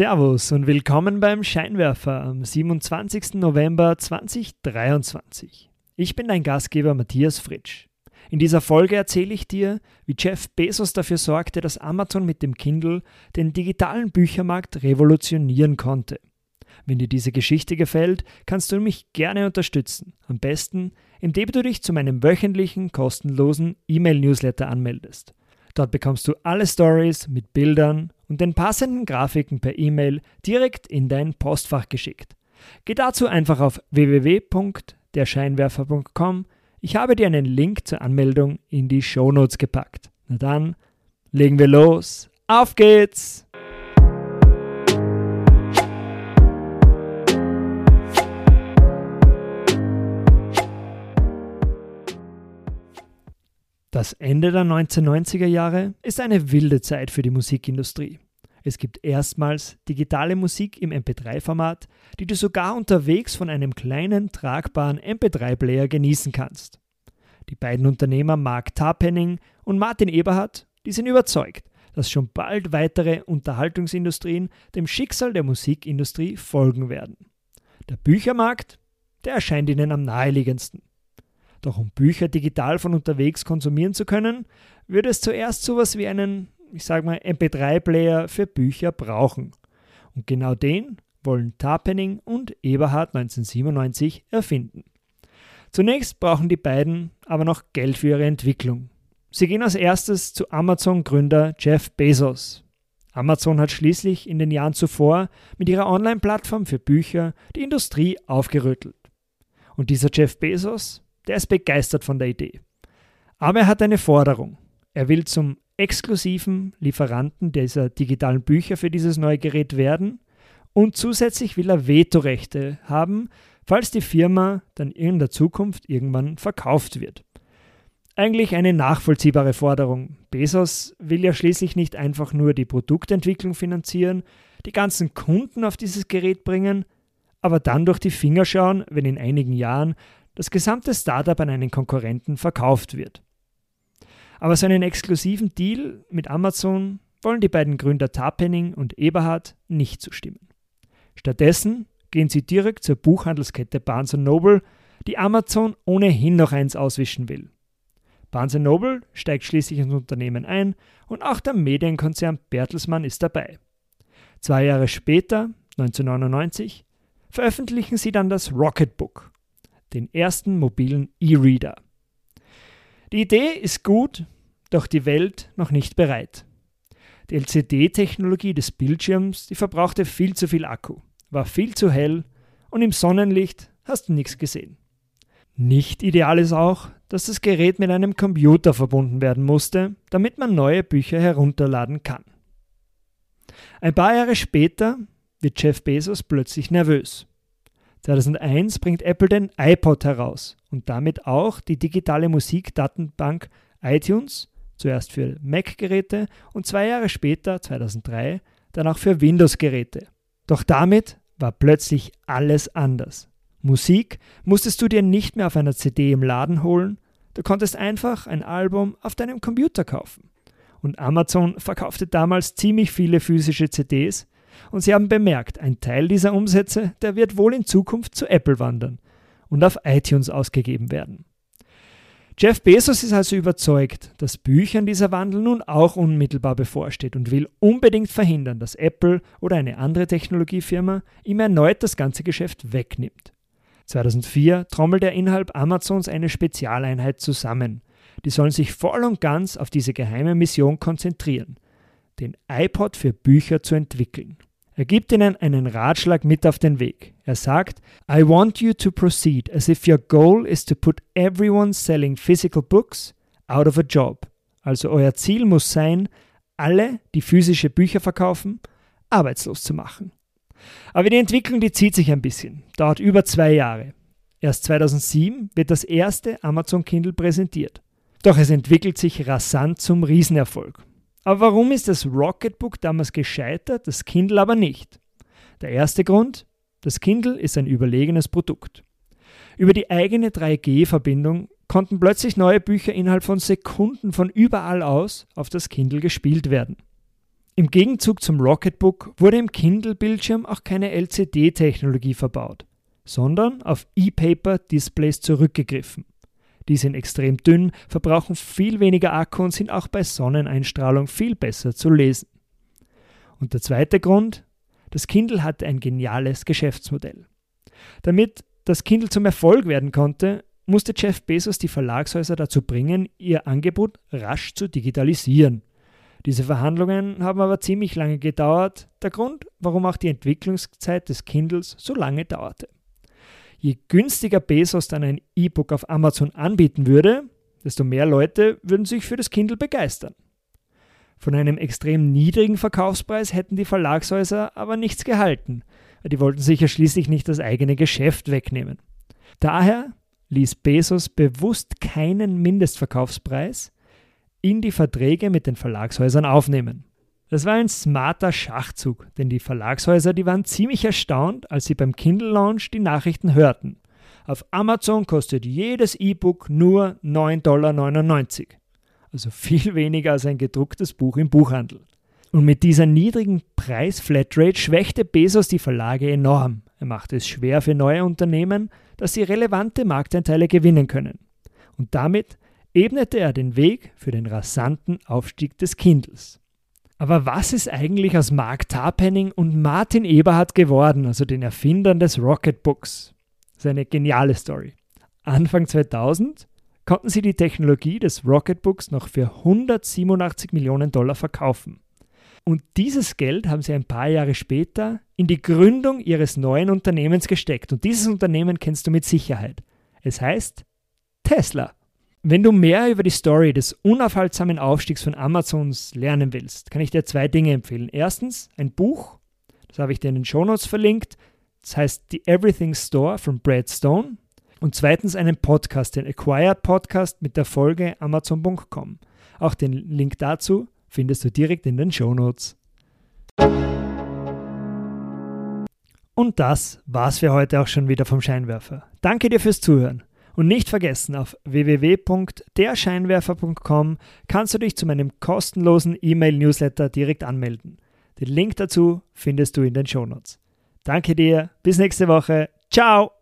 Servus und willkommen beim Scheinwerfer am 27. November 2023. Ich bin dein Gastgeber Matthias Fritsch. In dieser Folge erzähle ich dir, wie Jeff Bezos dafür sorgte, dass Amazon mit dem Kindle den digitalen Büchermarkt revolutionieren konnte. Wenn dir diese Geschichte gefällt, kannst du mich gerne unterstützen. Am besten, indem du dich zu meinem wöchentlichen kostenlosen E-Mail-Newsletter anmeldest. Dort bekommst du alle Stories mit Bildern und den passenden Grafiken per E-Mail direkt in dein Postfach geschickt. Geh dazu einfach auf www.derscheinwerfer.com. Ich habe dir einen Link zur Anmeldung in die Shownotes gepackt. Na dann, legen wir los. Auf geht's! Das Ende der 1990er Jahre ist eine wilde Zeit für die Musikindustrie. Es gibt erstmals digitale Musik im MP3-Format, die du sogar unterwegs von einem kleinen, tragbaren MP3-Player genießen kannst. Die beiden Unternehmer Mark Tarpenning und Martin Eberhardt, die sind überzeugt, dass schon bald weitere Unterhaltungsindustrien dem Schicksal der Musikindustrie folgen werden. Der Büchermarkt, der erscheint ihnen am naheliegendsten. Doch um Bücher digital von unterwegs konsumieren zu können, würde es zuerst sowas wie einen, ich sage mal, MP3-Player für Bücher brauchen. Und genau den wollen Tarpening und Eberhard 1997 erfinden. Zunächst brauchen die beiden aber noch Geld für ihre Entwicklung. Sie gehen als erstes zu Amazon-Gründer Jeff Bezos. Amazon hat schließlich in den Jahren zuvor mit ihrer Online-Plattform für Bücher die Industrie aufgerüttelt. Und dieser Jeff Bezos, der ist begeistert von der Idee. Aber er hat eine Forderung. Er will zum exklusiven Lieferanten dieser digitalen Bücher für dieses neue Gerät werden und zusätzlich will er Vetorechte haben, falls die Firma dann in der Zukunft irgendwann verkauft wird. Eigentlich eine nachvollziehbare Forderung. Bezos will ja schließlich nicht einfach nur die Produktentwicklung finanzieren, die ganzen Kunden auf dieses Gerät bringen, aber dann durch die Finger schauen, wenn in einigen Jahren das gesamte Startup an einen Konkurrenten verkauft wird. Aber so einen exklusiven Deal mit Amazon wollen die beiden Gründer Tarpenning und Eberhard nicht zustimmen. Stattdessen gehen sie direkt zur Buchhandelskette Barnes Noble, die Amazon ohnehin noch eins auswischen will. Barnes Noble steigt schließlich ins Unternehmen ein und auch der Medienkonzern Bertelsmann ist dabei. Zwei Jahre später, 1999, veröffentlichen sie dann das Rocketbook, den ersten mobilen E-Reader. Die Idee ist gut, doch die Welt noch nicht bereit. Die LCD-Technologie des Bildschirms, die verbrauchte viel zu viel Akku, war viel zu hell und im Sonnenlicht hast du nichts gesehen. Nicht ideal ist auch, dass das Gerät mit einem Computer verbunden werden musste, damit man neue Bücher herunterladen kann. Ein paar Jahre später wird Jeff Bezos plötzlich nervös. 2001 bringt Apple den iPod heraus und damit auch die digitale Musikdatenbank iTunes, zuerst für Mac-Geräte und zwei Jahre später, 2003, dann auch für Windows-Geräte. Doch damit war plötzlich alles anders. Musik musstest du dir nicht mehr auf einer CD im Laden holen, du konntest einfach ein Album auf deinem Computer kaufen. Und Amazon verkaufte damals ziemlich viele physische CDs, und sie haben bemerkt, ein Teil dieser Umsätze, der wird wohl in Zukunft zu Apple wandern und auf iTunes ausgegeben werden. Jeff Bezos ist also überzeugt, dass Büchern dieser Wandel nun auch unmittelbar bevorsteht und will unbedingt verhindern, dass Apple oder eine andere Technologiefirma ihm erneut das ganze Geschäft wegnimmt. 2004 trommelt er innerhalb Amazons eine Spezialeinheit zusammen. Die sollen sich voll und ganz auf diese geheime Mission konzentrieren, den iPod für Bücher zu entwickeln. Er gibt ihnen einen Ratschlag mit auf den Weg. Er sagt, I want you to proceed as if your goal is to put everyone selling physical books out of a job. Also euer Ziel muss sein, alle, die physische Bücher verkaufen, arbeitslos zu machen. Aber die Entwicklung, die zieht sich ein bisschen, dauert über zwei Jahre. Erst 2007 wird das erste Amazon Kindle präsentiert. Doch es entwickelt sich rasant zum Riesenerfolg. Aber warum ist das Rocketbook damals gescheitert, das Kindle aber nicht? Der erste Grund, das Kindle ist ein überlegenes Produkt. Über die eigene 3G-Verbindung konnten plötzlich neue Bücher innerhalb von Sekunden von überall aus auf das Kindle gespielt werden. Im Gegenzug zum Rocketbook wurde im Kindle-Bildschirm auch keine LCD-Technologie verbaut, sondern auf E-Paper-Displays zurückgegriffen. Die sind extrem dünn, verbrauchen viel weniger Akku und sind auch bei Sonneneinstrahlung viel besser zu lesen. Und der zweite Grund, das Kindle hatte ein geniales Geschäftsmodell. Damit das Kindle zum Erfolg werden konnte, musste Jeff Bezos die Verlagshäuser dazu bringen, ihr Angebot rasch zu digitalisieren. Diese Verhandlungen haben aber ziemlich lange gedauert, der Grund, warum auch die Entwicklungszeit des Kindles so lange dauerte. Je günstiger Bezos dann ein E-Book auf Amazon anbieten würde, desto mehr Leute würden sich für das Kindle begeistern. Von einem extrem niedrigen Verkaufspreis hätten die Verlagshäuser aber nichts gehalten. Die wollten sich ja schließlich nicht das eigene Geschäft wegnehmen. Daher ließ Bezos bewusst keinen Mindestverkaufspreis in die Verträge mit den Verlagshäusern aufnehmen. Das war ein smarter Schachzug, denn die Verlagshäuser, die waren ziemlich erstaunt, als sie beim Kindle Launch die Nachrichten hörten. Auf Amazon kostet jedes E-Book nur 9,99 Dollar also viel weniger als ein gedrucktes Buch im Buchhandel. Und mit dieser niedrigen Preis-Flatrate schwächte Bezos die Verlage enorm. Er machte es schwer für neue Unternehmen, dass sie relevante Marktanteile gewinnen können. Und damit ebnete er den Weg für den rasanten Aufstieg des Kindles. Aber was ist eigentlich aus Mark Tarpenning und Martin Eberhardt geworden, also den Erfindern des Rocketbooks? Das ist eine geniale Story. Anfang 2000 konnten sie die Technologie des Rocketbooks noch für 187 Millionen Dollar verkaufen. Und dieses Geld haben sie ein paar Jahre später in die Gründung ihres neuen Unternehmens gesteckt. Und dieses Unternehmen kennst du mit Sicherheit. Es heißt Tesla. Wenn du mehr über die Story des unaufhaltsamen Aufstiegs von Amazons lernen willst, kann ich dir zwei Dinge empfehlen. Erstens ein Buch, das habe ich dir in den Shownotes verlinkt. Das heißt The Everything Store von Brad Stone. Und zweitens einen Podcast, den Acquired Podcast mit der Folge Amazon.com. Auch den Link dazu findest du direkt in den Show Notes. Und das war's für heute auch schon wieder vom Scheinwerfer. Danke dir fürs Zuhören. Und nicht vergessen, auf www.derscheinwerfer.com kannst du dich zu meinem kostenlosen E-Mail-Newsletter direkt anmelden. Den Link dazu findest du in den Shownotes. Danke dir, bis nächste Woche. Ciao!